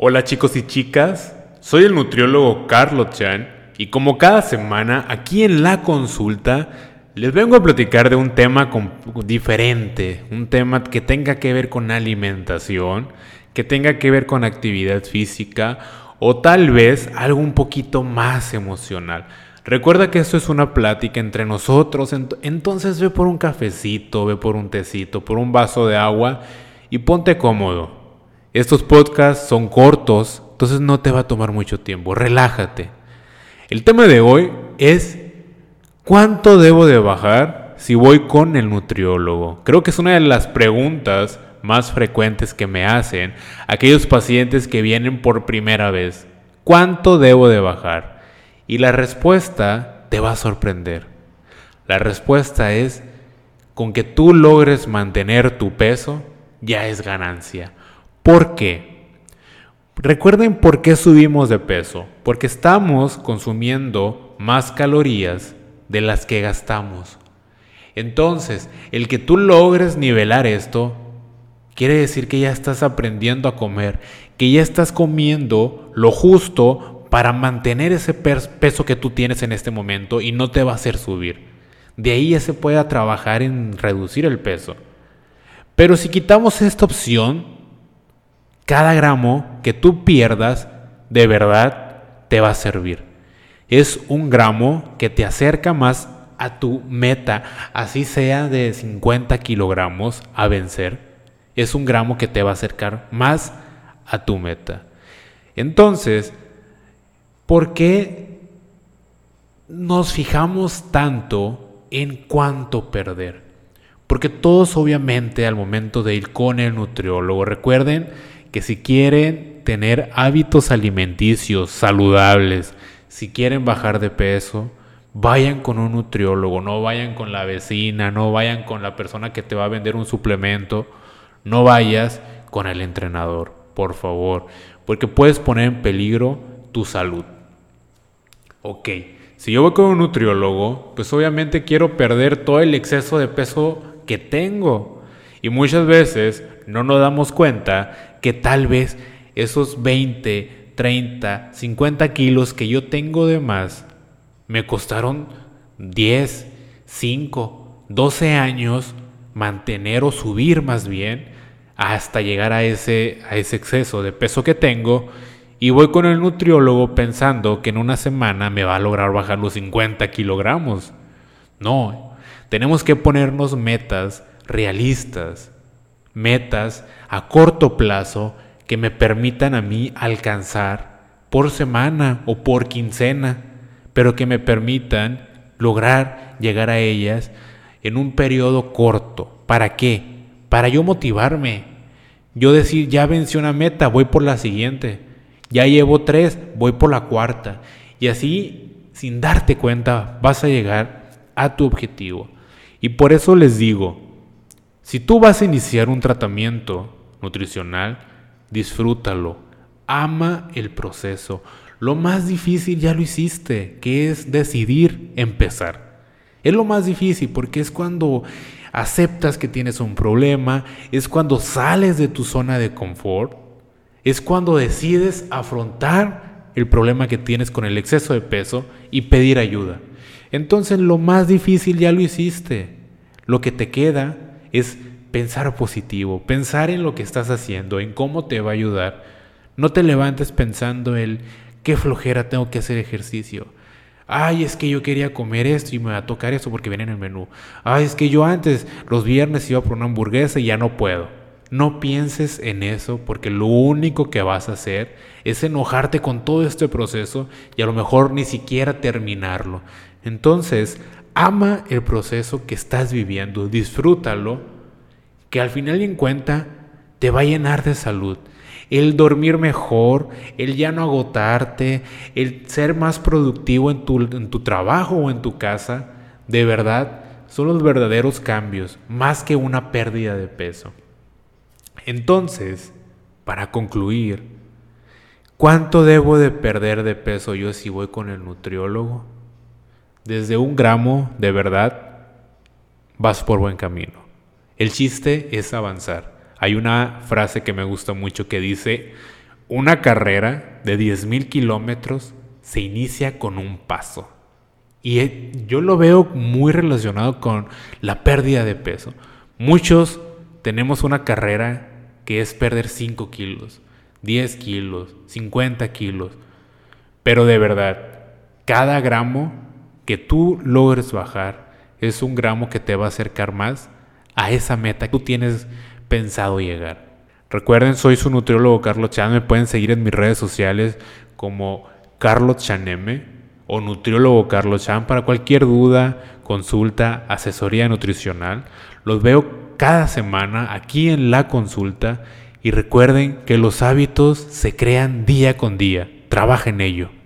Hola chicos y chicas, soy el nutriólogo Carlos Chan y como cada semana aquí en la consulta les vengo a platicar de un tema diferente, un tema que tenga que ver con alimentación, que tenga que ver con actividad física o tal vez algo un poquito más emocional. Recuerda que esto es una plática entre nosotros, entonces ve por un cafecito, ve por un tecito, por un vaso de agua y ponte cómodo. Estos podcasts son cortos, entonces no te va a tomar mucho tiempo, relájate. El tema de hoy es ¿Cuánto debo de bajar si voy con el nutriólogo? Creo que es una de las preguntas más frecuentes que me hacen aquellos pacientes que vienen por primera vez. ¿Cuánto debo de bajar? Y la respuesta te va a sorprender. La respuesta es, con que tú logres mantener tu peso, ya es ganancia. ¿Por qué? Recuerden por qué subimos de peso. Porque estamos consumiendo más calorías de las que gastamos. Entonces, el que tú logres nivelar esto, quiere decir que ya estás aprendiendo a comer, que ya estás comiendo lo justo para mantener ese peso que tú tienes en este momento y no te va a hacer subir. De ahí ya se puede trabajar en reducir el peso. Pero si quitamos esta opción, cada gramo que tú pierdas, de verdad, te va a servir es un gramo que te acerca más a tu meta, así sea de 50 kilogramos a vencer. Es un gramo que te va a acercar más a tu meta. Entonces, ¿por qué nos fijamos tanto en cuánto perder? Porque todos obviamente al momento de ir con el nutriólogo, recuerden que si quieren tener hábitos alimenticios saludables, si quieren bajar de peso, vayan con un nutriólogo, no vayan con la vecina, no vayan con la persona que te va a vender un suplemento, no vayas con el entrenador, por favor, porque puedes poner en peligro tu salud. Ok, si yo voy con un nutriólogo, pues obviamente quiero perder todo el exceso de peso que tengo. Y muchas veces no nos damos cuenta que tal vez esos 20, 30, 50 kilos que yo tengo de más me costaron 10, 5, 12 años mantener o subir más bien hasta llegar a ese, a ese exceso de peso que tengo y voy con el nutriólogo pensando que en una semana me va a lograr bajar los 50 kilogramos. No, tenemos que ponernos metas realistas, metas a corto plazo que me permitan a mí alcanzar por semana o por quincena, pero que me permitan lograr llegar a ellas en un periodo corto. ¿Para qué? Para yo motivarme. Yo decir, ya vencí una meta, voy por la siguiente. Ya llevo tres, voy por la cuarta. Y así, sin darte cuenta, vas a llegar a tu objetivo. Y por eso les digo, si tú vas a iniciar un tratamiento nutricional, disfrútalo, ama el proceso. Lo más difícil ya lo hiciste, que es decidir empezar. Es lo más difícil porque es cuando aceptas que tienes un problema, es cuando sales de tu zona de confort, es cuando decides afrontar el problema que tienes con el exceso de peso y pedir ayuda. Entonces lo más difícil ya lo hiciste. Lo que te queda es pensar positivo, pensar en lo que estás haciendo, en cómo te va a ayudar. No te levantes pensando en qué flojera tengo que hacer ejercicio. Ay, es que yo quería comer esto y me va a tocar esto porque viene en el menú. Ay, es que yo antes los viernes iba por una hamburguesa y ya no puedo. No pienses en eso porque lo único que vas a hacer es enojarte con todo este proceso y a lo mejor ni siquiera terminarlo. Entonces, ama el proceso que estás viviendo, disfrútalo que al final en cuenta te va a llenar de salud. El dormir mejor, el ya no agotarte, el ser más productivo en tu, en tu trabajo o en tu casa, de verdad son los verdaderos cambios, más que una pérdida de peso. Entonces, para concluir, ¿cuánto debo de perder de peso yo si voy con el nutriólogo? Desde un gramo, de verdad, vas por buen camino. El chiste es avanzar. Hay una frase que me gusta mucho que dice, Una carrera de 10.000 kilómetros se inicia con un paso. Y eh, yo lo veo muy relacionado con la pérdida de peso. Muchos tenemos una carrera que es perder 5 kilos, 10 kilos, 50 kilos. Pero de verdad, cada gramo que tú logres bajar es un gramo que te va a acercar más a esa meta que tú tienes pensado llegar. Recuerden, soy su nutriólogo Carlos Chan. Me pueden seguir en mis redes sociales como Carlos Chaneme o nutriólogo Carlos Chan para cualquier duda, consulta, asesoría nutricional. Los veo cada semana aquí en la consulta y recuerden que los hábitos se crean día con día. Trabaja en ello.